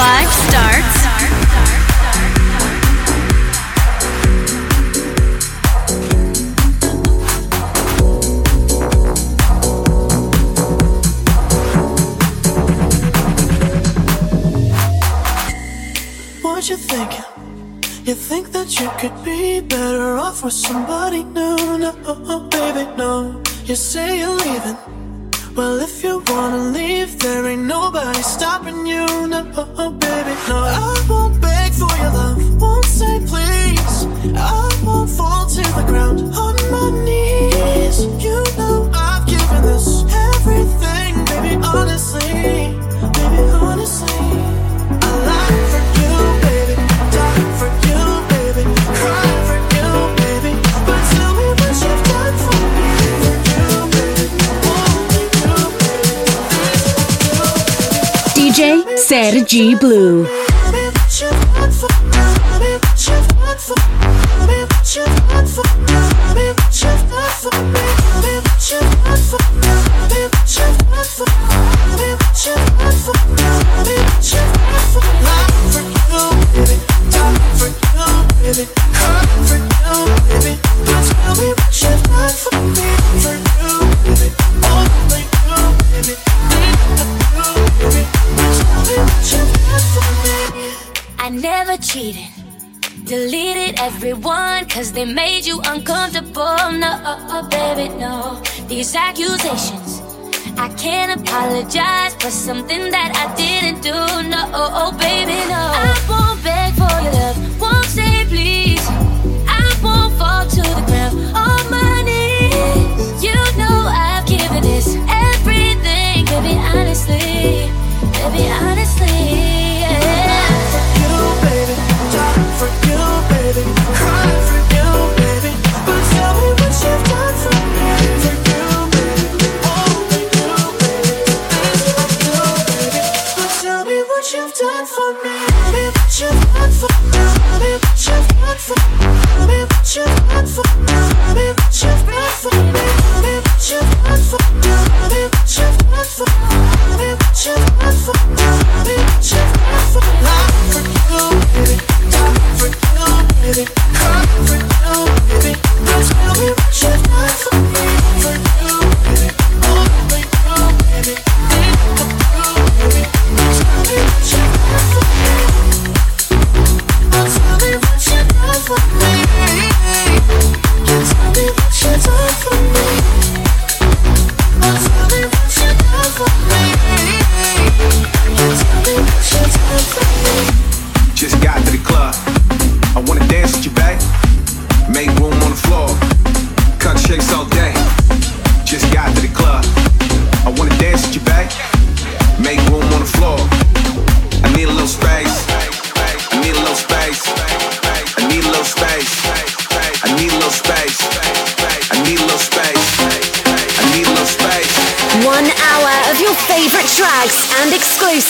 Life starts. What you thinking? You think that you could be better off with somebody new? No, baby, no. You say you're leaving. Well, if you wanna leave, there ain't nobody stopping you. No, oh, baby, no. I won't beg for your love, won't say please. I won't fall to the ground on my knees. You know I've given this everything, baby, honestly. G Blue. everyone cause they made you uncomfortable. No, uh, uh, baby, no. These accusations, I can't apologize for something that I didn't do. No, oh, oh, baby, no. I won't beg for your love, won't say please. I won't fall to the ground on my knees. You know I've given this everything, baby, honestly. Baby, honestly.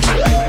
Cut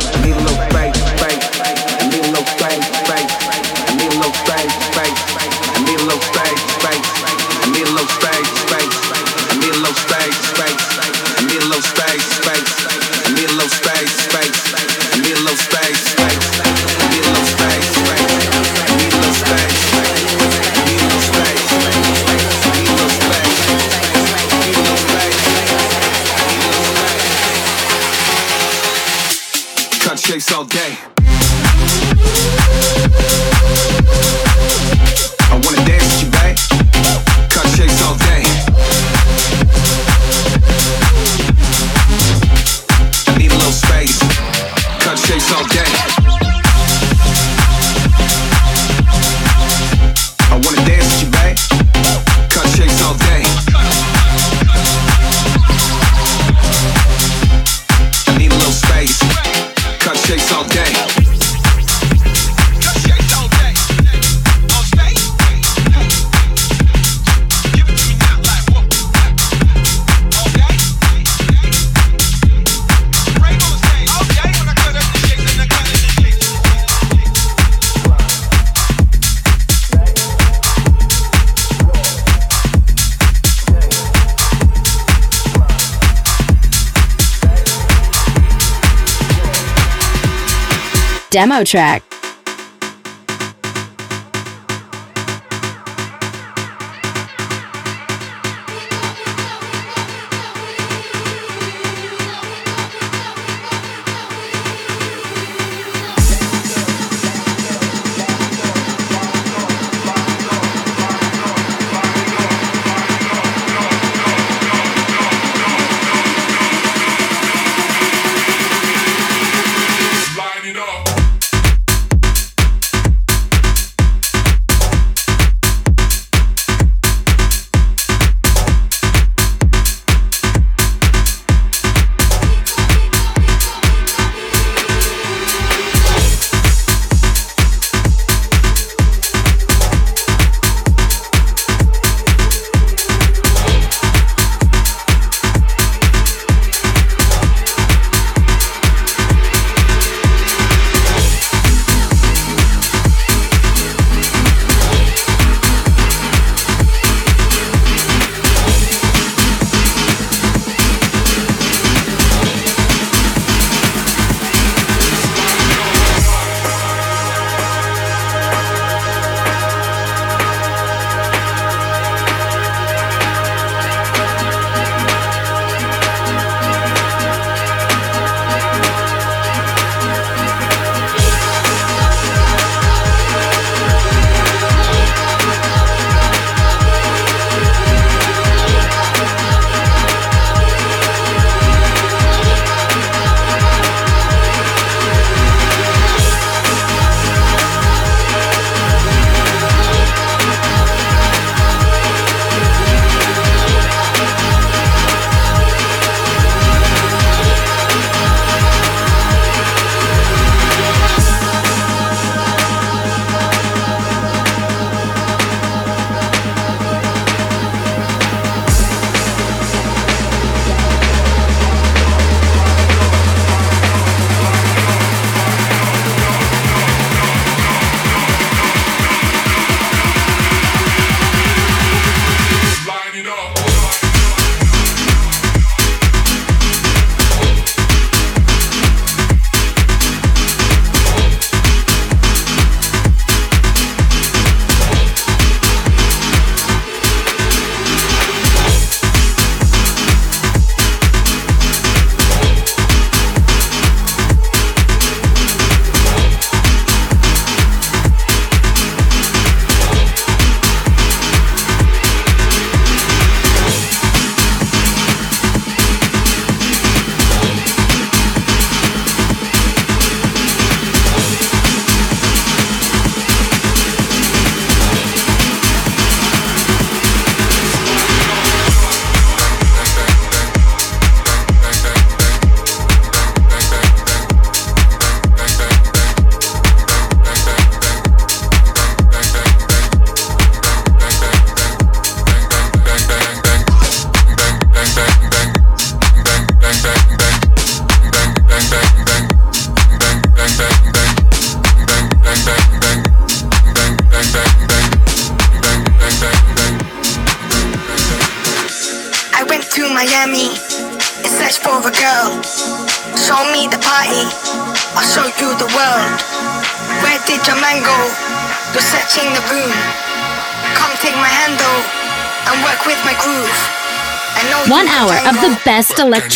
Demo track.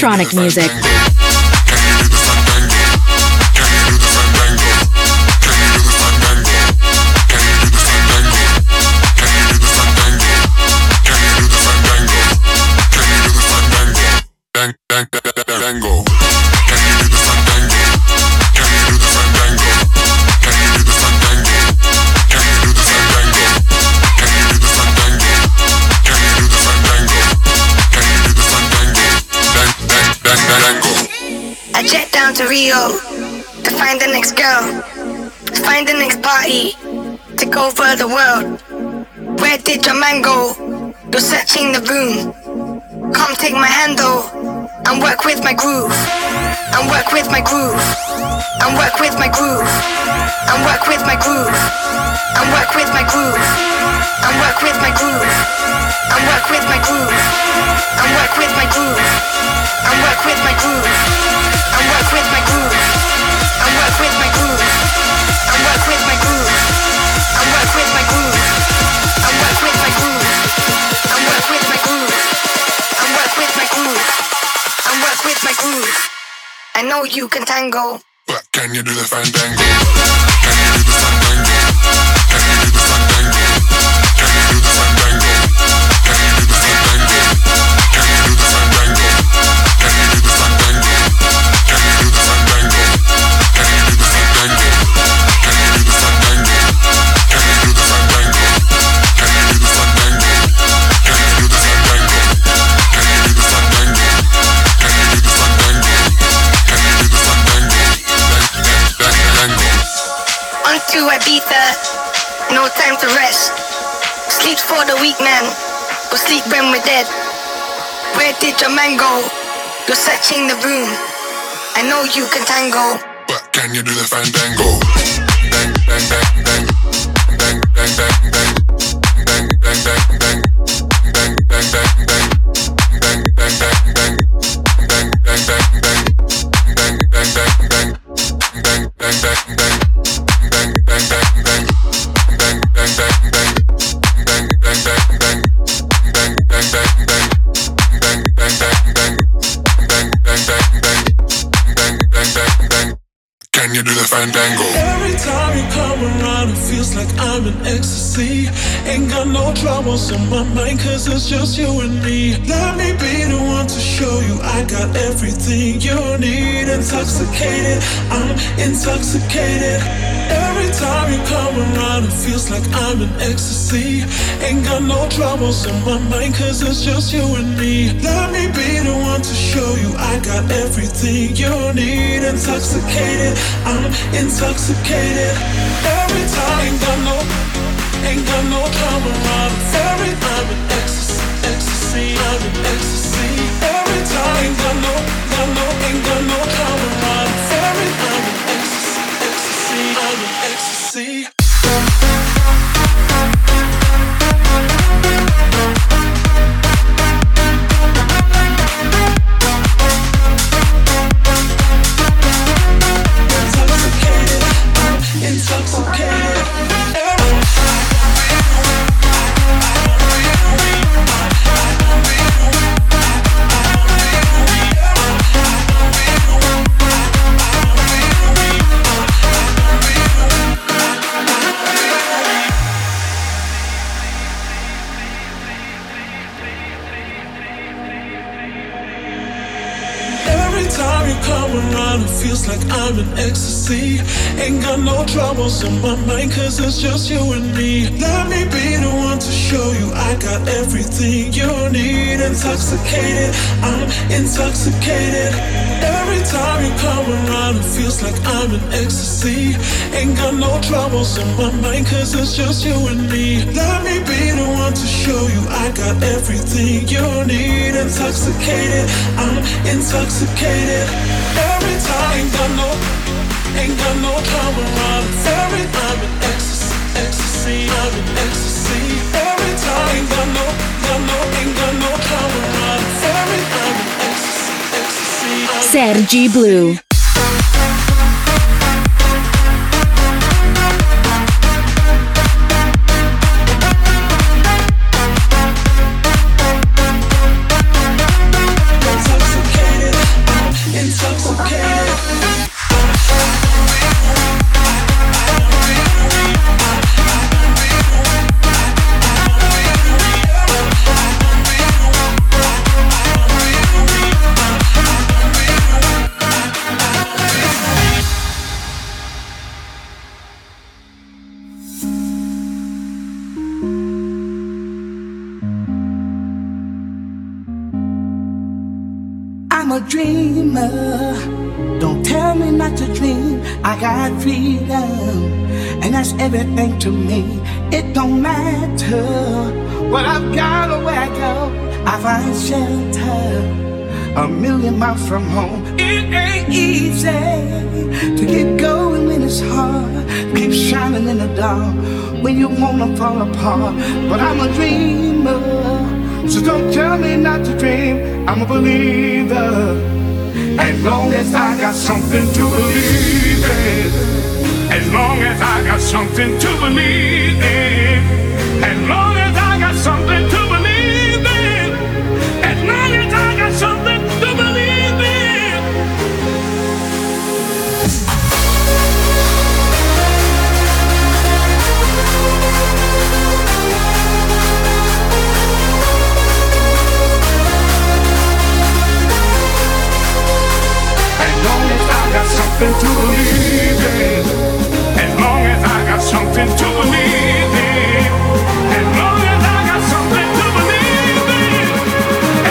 Electronic music. Down to Rio to find the next girl, to find the next party, to go for the world. Where did your man go? You're searching the room. Come take my hand though, and work with my groove, and work with my groove, and work with my groove, and work with my groove, and work with my groove, and work with my groove, work with my groove, work with my groove, work with my groove, work with my groove, work with my groove, work with my groove, work with my groove, and work with my groove, and work with my groove, and work with my groove, and work with my groove. I know you can tango. But can you do the fandango? Can you do the fandango? Ibiza, no time to rest. Sleep for the weak man, or sleep when we're dead. Where did your man go? You're searching the room. I know you can tango. But can you do the fandango? Bang, bang, bang, bang. Bang, bang, bang, do the fandango? Every time you come around, it feels like I'm in ecstasy. Ain't got no troubles on my mind, cause it's just you and me. Let me be the one to show you I got everything you need. Intoxicated, I'm intoxicated. Time you come around, it feels like I'm in ecstasy. Ain't got no troubles on my mind, cause it's just you and me. Let me be the one to show you I got everything you need. Intoxicated, I'm intoxicated. Every time, ain't got no, ain't got no come around. Every I'm in ecstasy, ecstasy, I'm in ecstasy. Every time, ain't got no, got no, ain't got no come around. Every I'm in ecstasy, in see. I'm in ecstasy. Ain't got no troubles on my mind, cause it's just you and me. Let me be the one to show you I got everything you need. Intoxicated, I'm intoxicated. Every time you come around, it feels like I'm in ecstasy. Ain't got no troubles on my mind, cause it's just you and me. Let me be the one to show you I got everything you need. Intoxicated, I'm intoxicated. Every time, ain't got no around. Every I'm in ecstasy, ecstasy, I'm in ecstasy. Every time, ain't got no, got no, ain't got no around. Every I'm in ecstasy, ecstasy. Sergi Blue. Everything to me. It don't matter what I've got or where I go. I find shelter a million miles from home. It ain't easy to get going when it's hard. Keep shining in the dark when you wanna fall apart. But I'm a dreamer. So don't tell me not to dream. I'm a believer. As long as I got something to believe in. As long as I got something to believe in. As long as I got something to believe in. As long as I got something to believe in. As long as I got something to believe something to believe in. As long as I got something to believe in.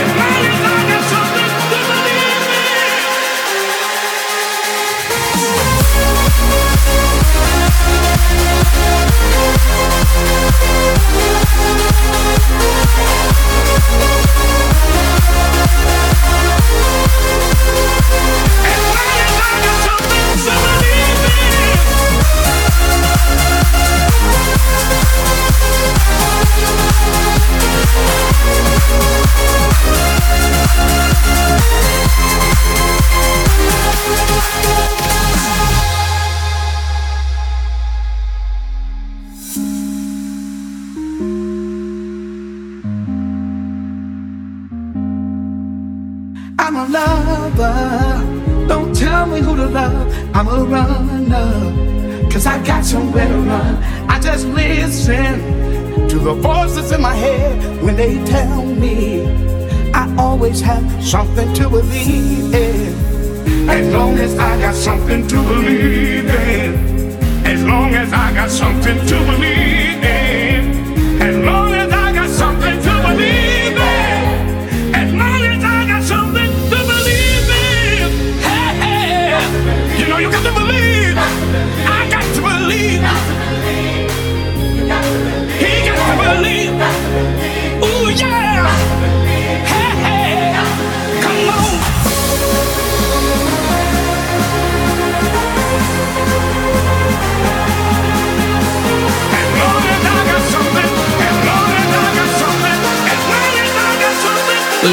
As long as I got something to believe in. I'm a lover, don't tell me who to love, I'm a runner. Cause I got somewhere to run. I just listen to the voices in my head when they tell me I always have something to believe in. As long as I got something to believe in. As long as I got something to believe in.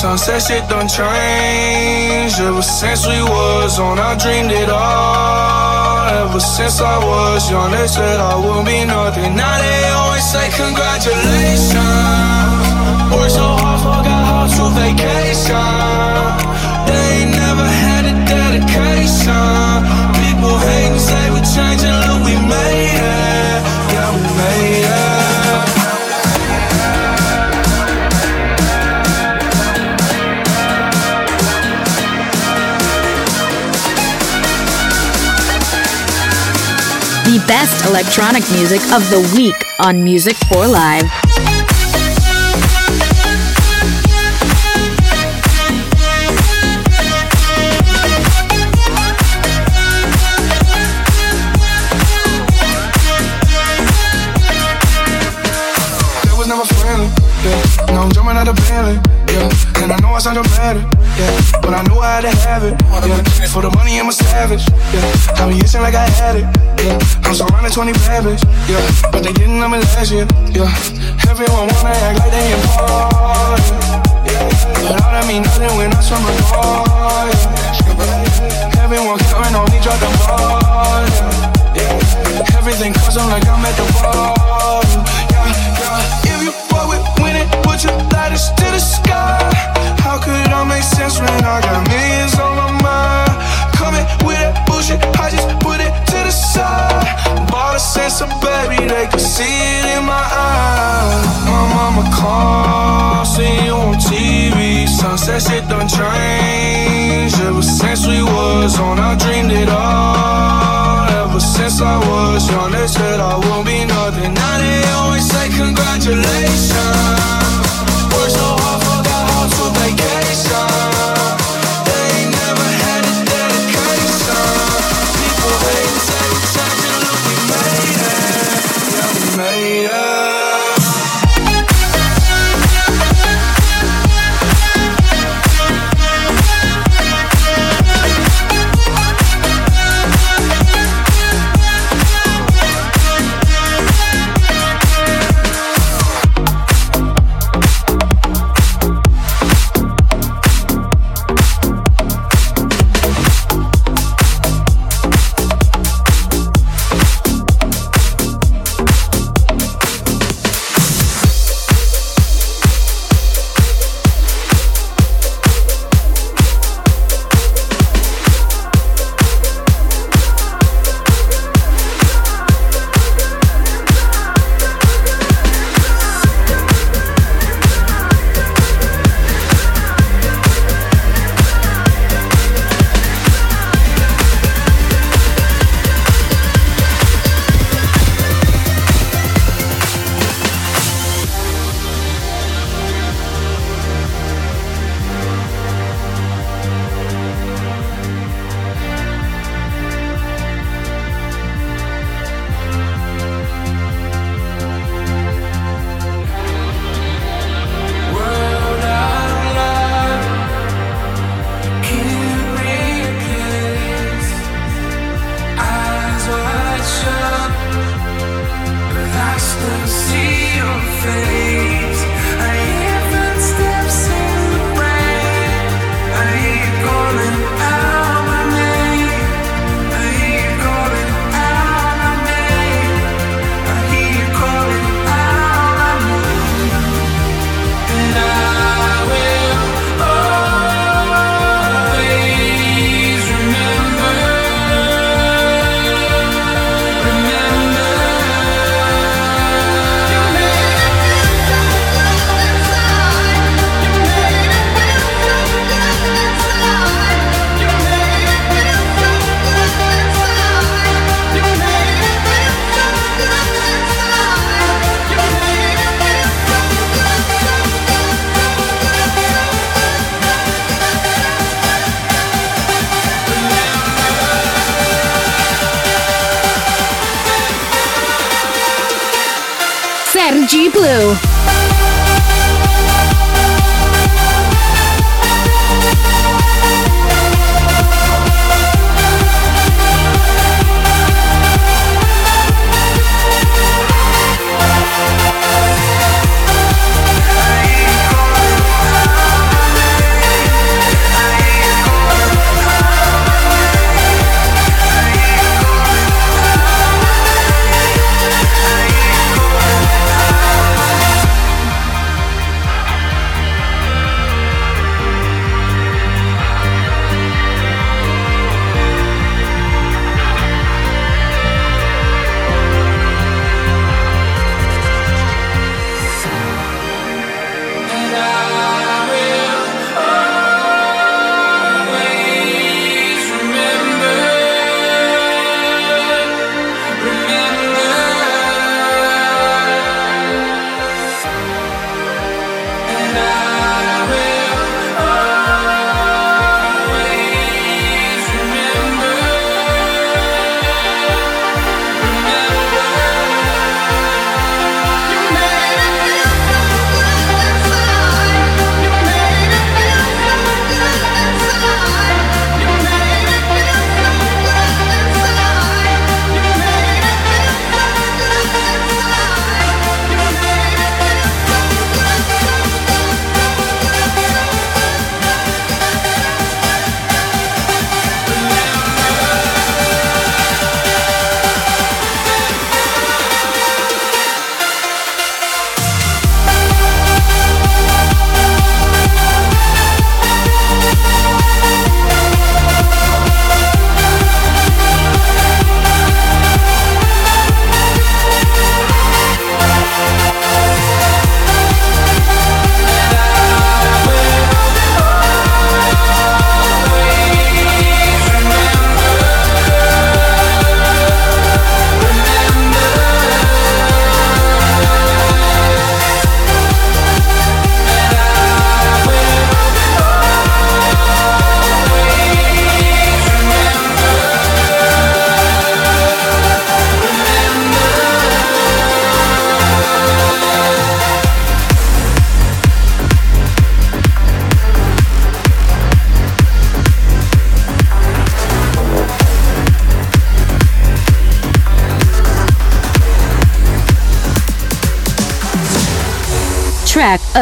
Sunset shit done changed. Ever since we was on, I dreamed it all. Ever since I was young, they said I would be nothing. Now they always say congratulations. Worked so hard, forgot how to vacation. They ain't never had a dedication. People hate and say we changing, look, we made it. Best electronic music of the week on Music for Live. Yeah. Now I'm jumping out the Bentley, I sound dramatic, yeah. But I knew I had to have it, yeah. For the money, I'm a savage, yeah. I be itching like I had it, yeah. I'm surrounded 20 bad bitch, yeah. But they didn't me last year, yeah. Everyone wanna act like they important, yeah. But all that mean nothing when I swim my yeah. Everyone counting on me, drop the ball, yeah. Everything custom like I'm at the ball, yeah, yeah. If you fuck with winning, put your lighters to the sky. How could I make sense when I got millions on my mind? Coming with that bullshit, I just put it to the side. Bought a sense baby, they could see it in my eyes. My mama called, see you on TV. Sunset shit done changed. Ever since we was on, I dreamed it all. Ever since I was young, they said I won't be nothing. Now they always say congratulations.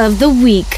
of the Week.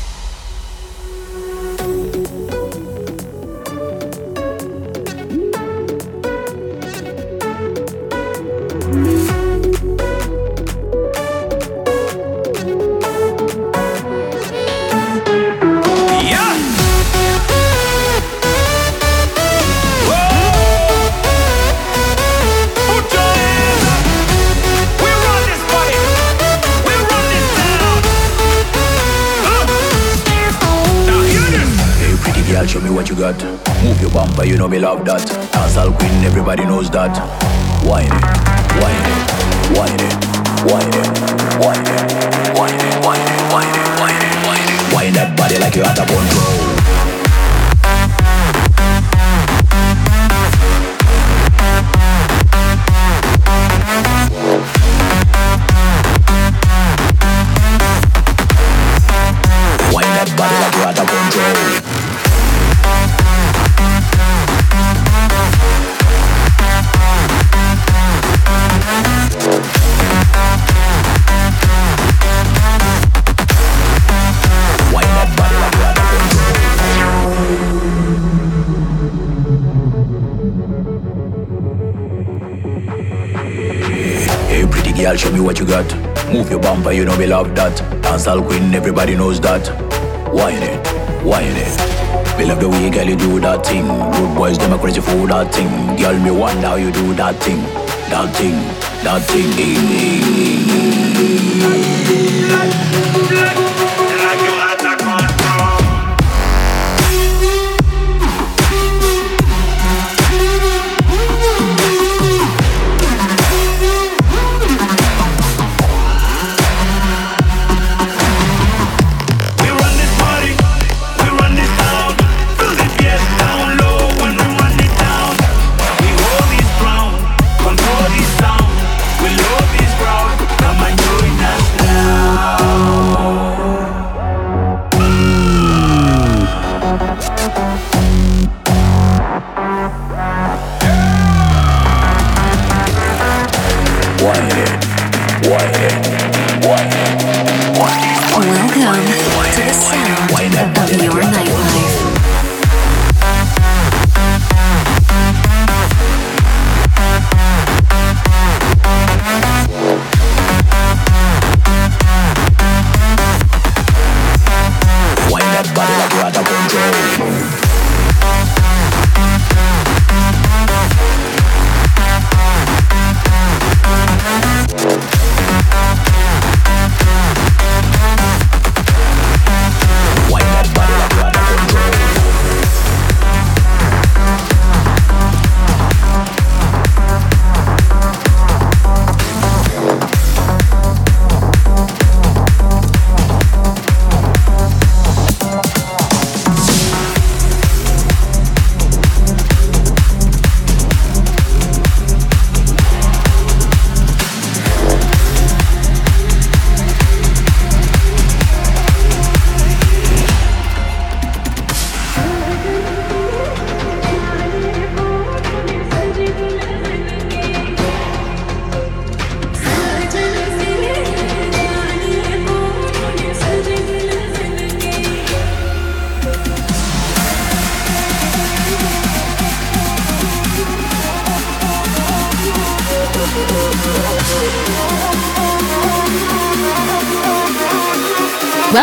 you got. Move your bumper, you know we love that. Dancehall queen, everybody knows that. Wine it, wine it. We love the way girl you do that thing. Good boys, them a crazy for that thing. Girl, me wonder how you do that thing, that thing, that thing.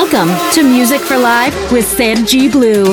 Welcome to Music for Life with Sergi Blue.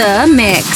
The mix.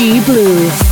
Blue.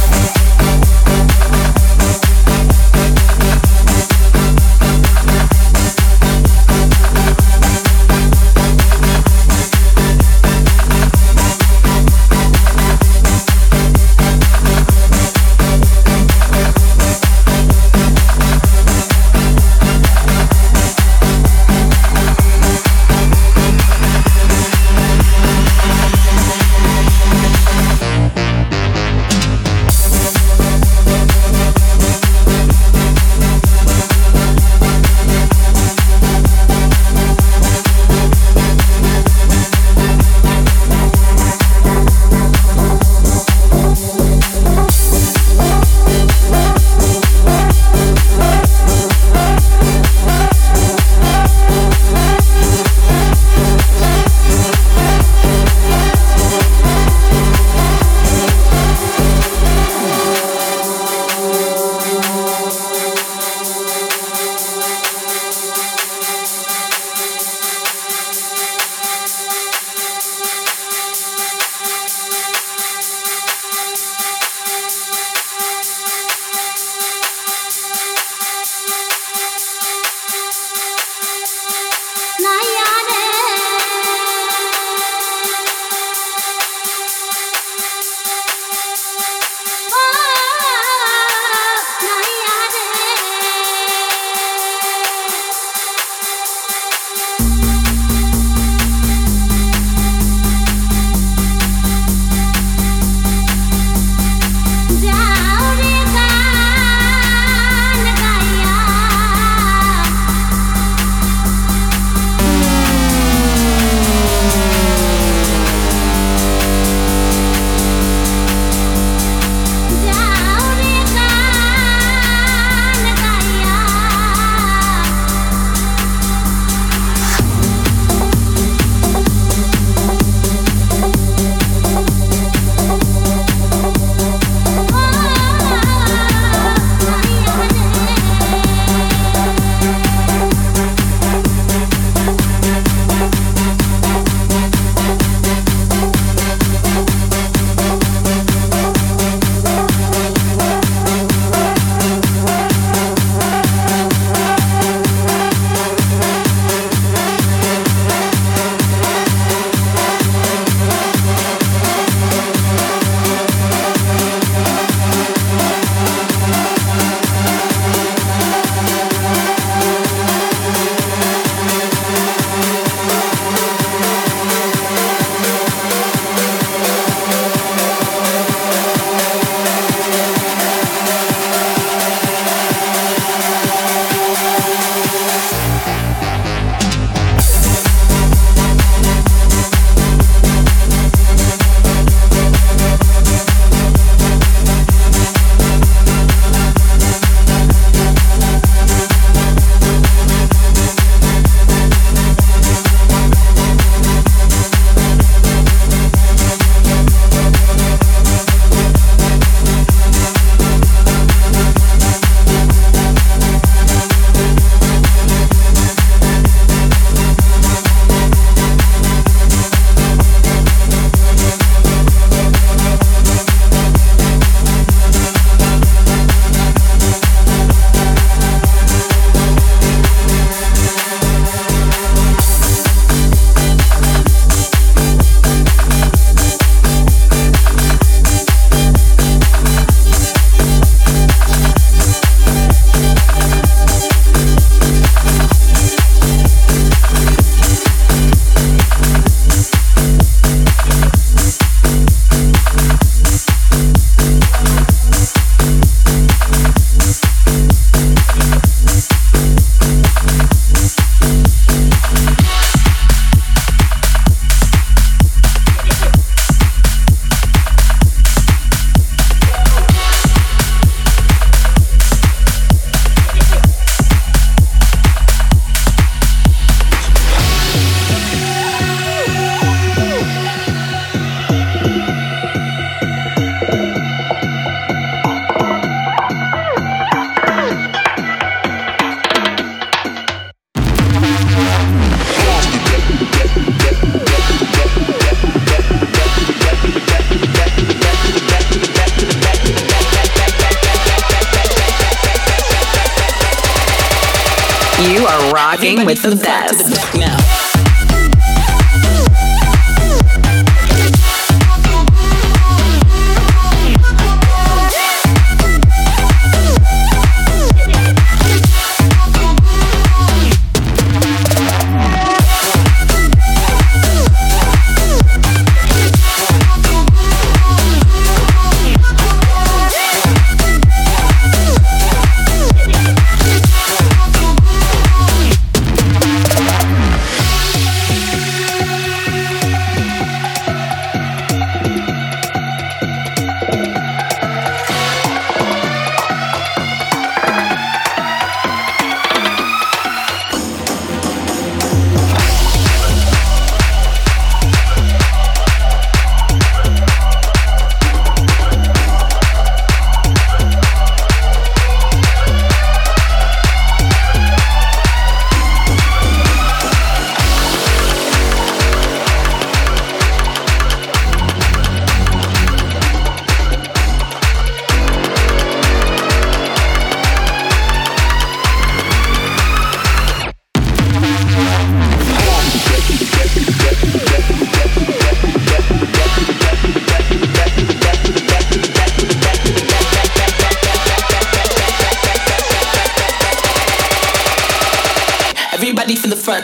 with the best.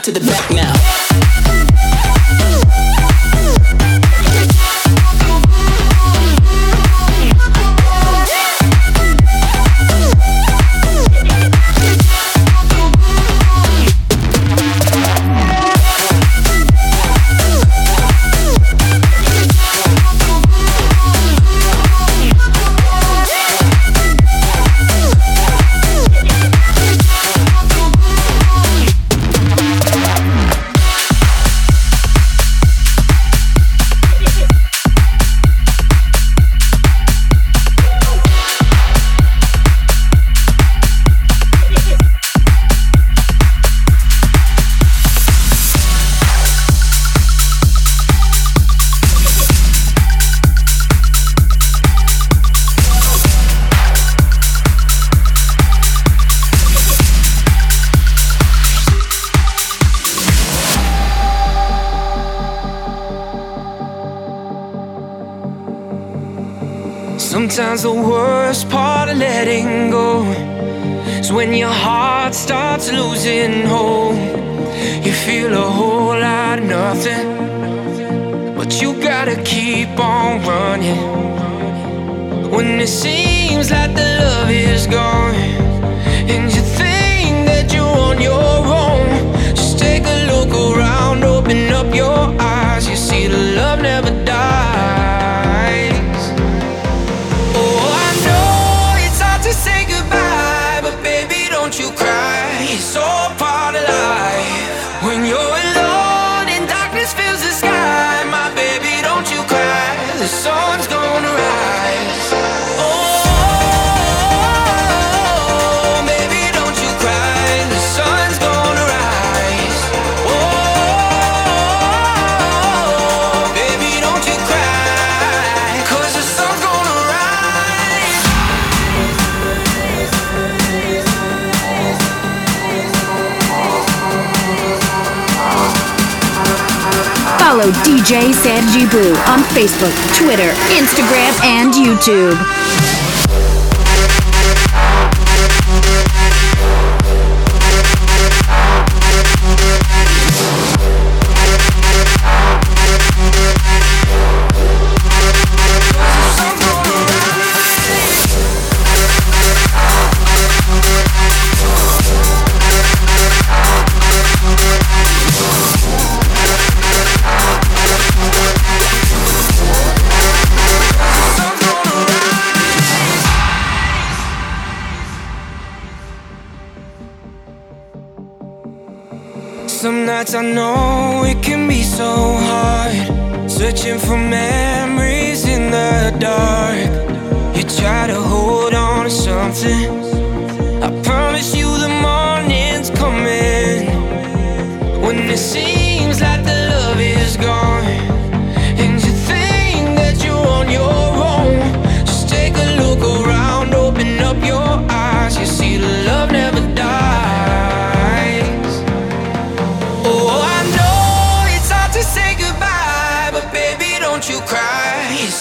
to the back. DJ Boo on Facebook, Twitter, Instagram, and YouTube.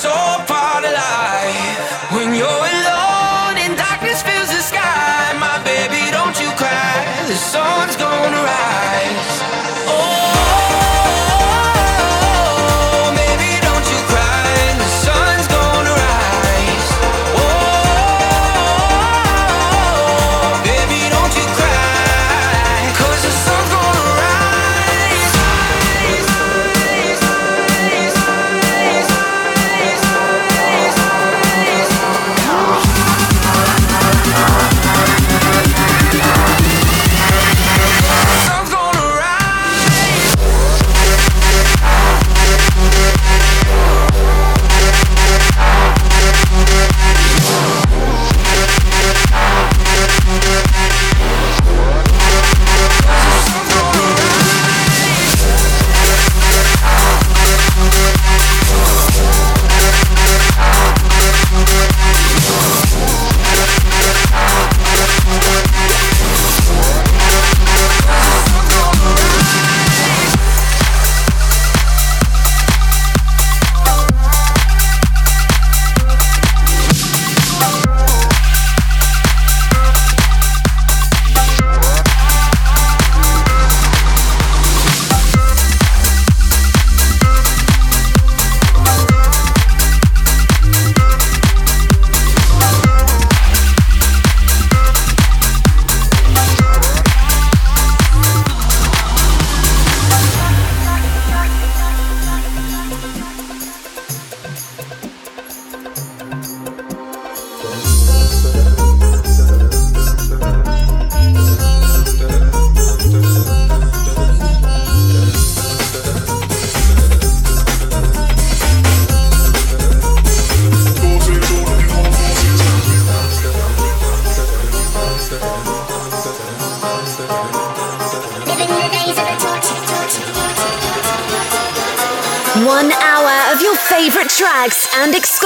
so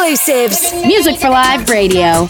exclusives. Music for Life Radio.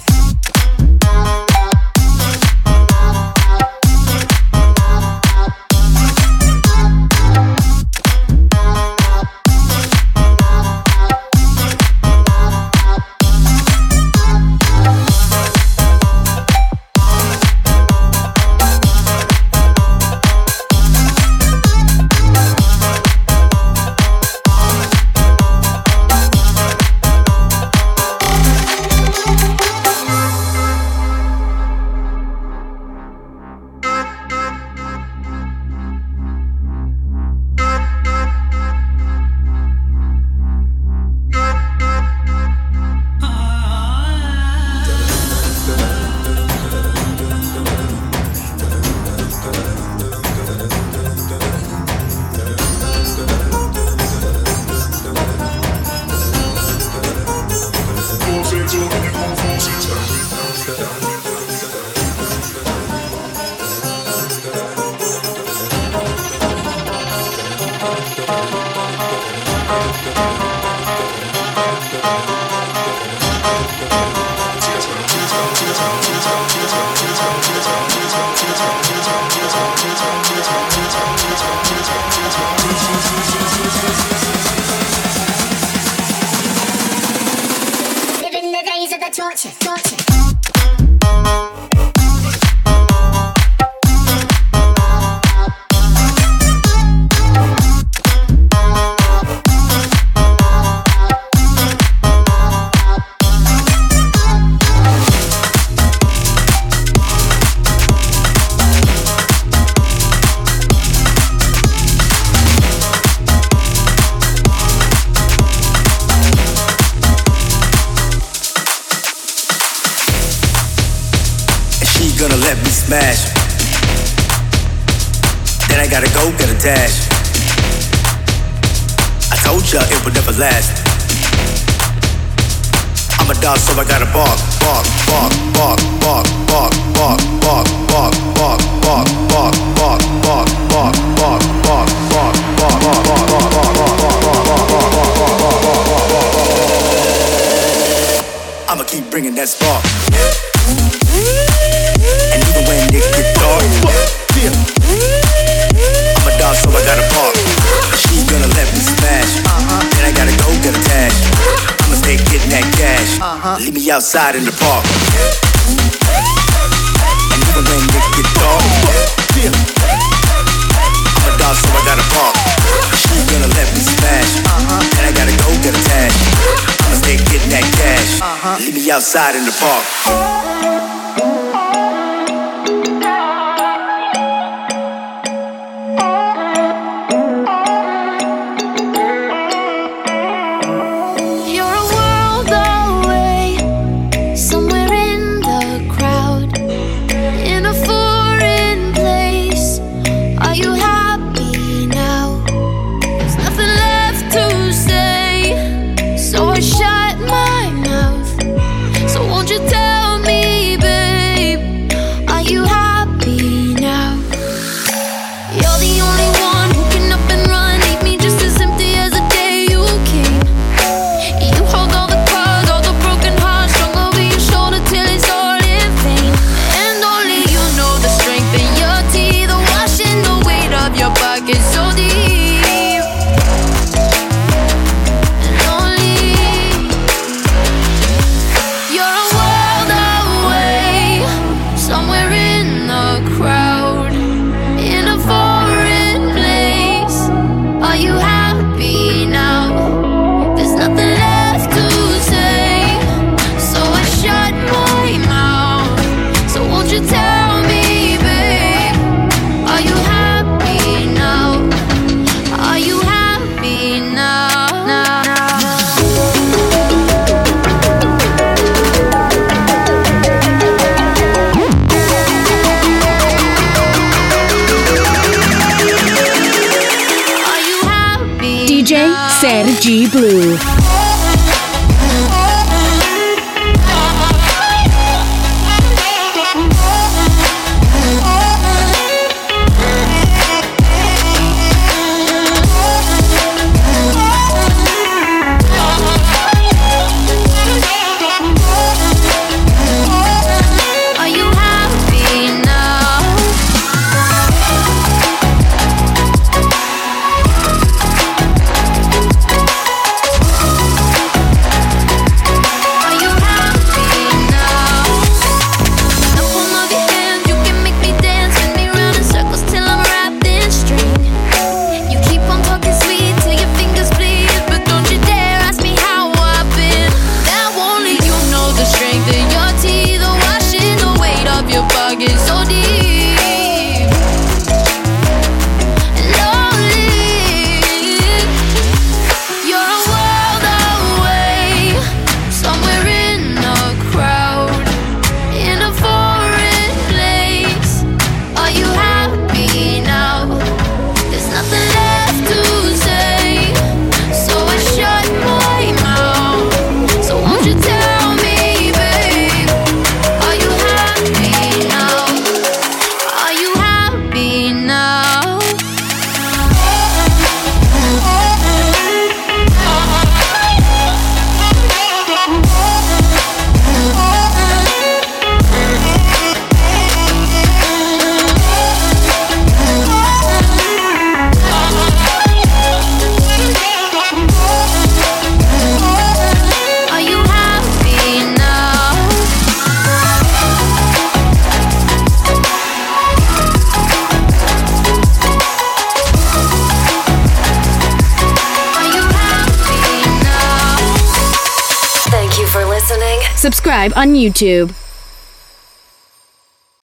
YouTube.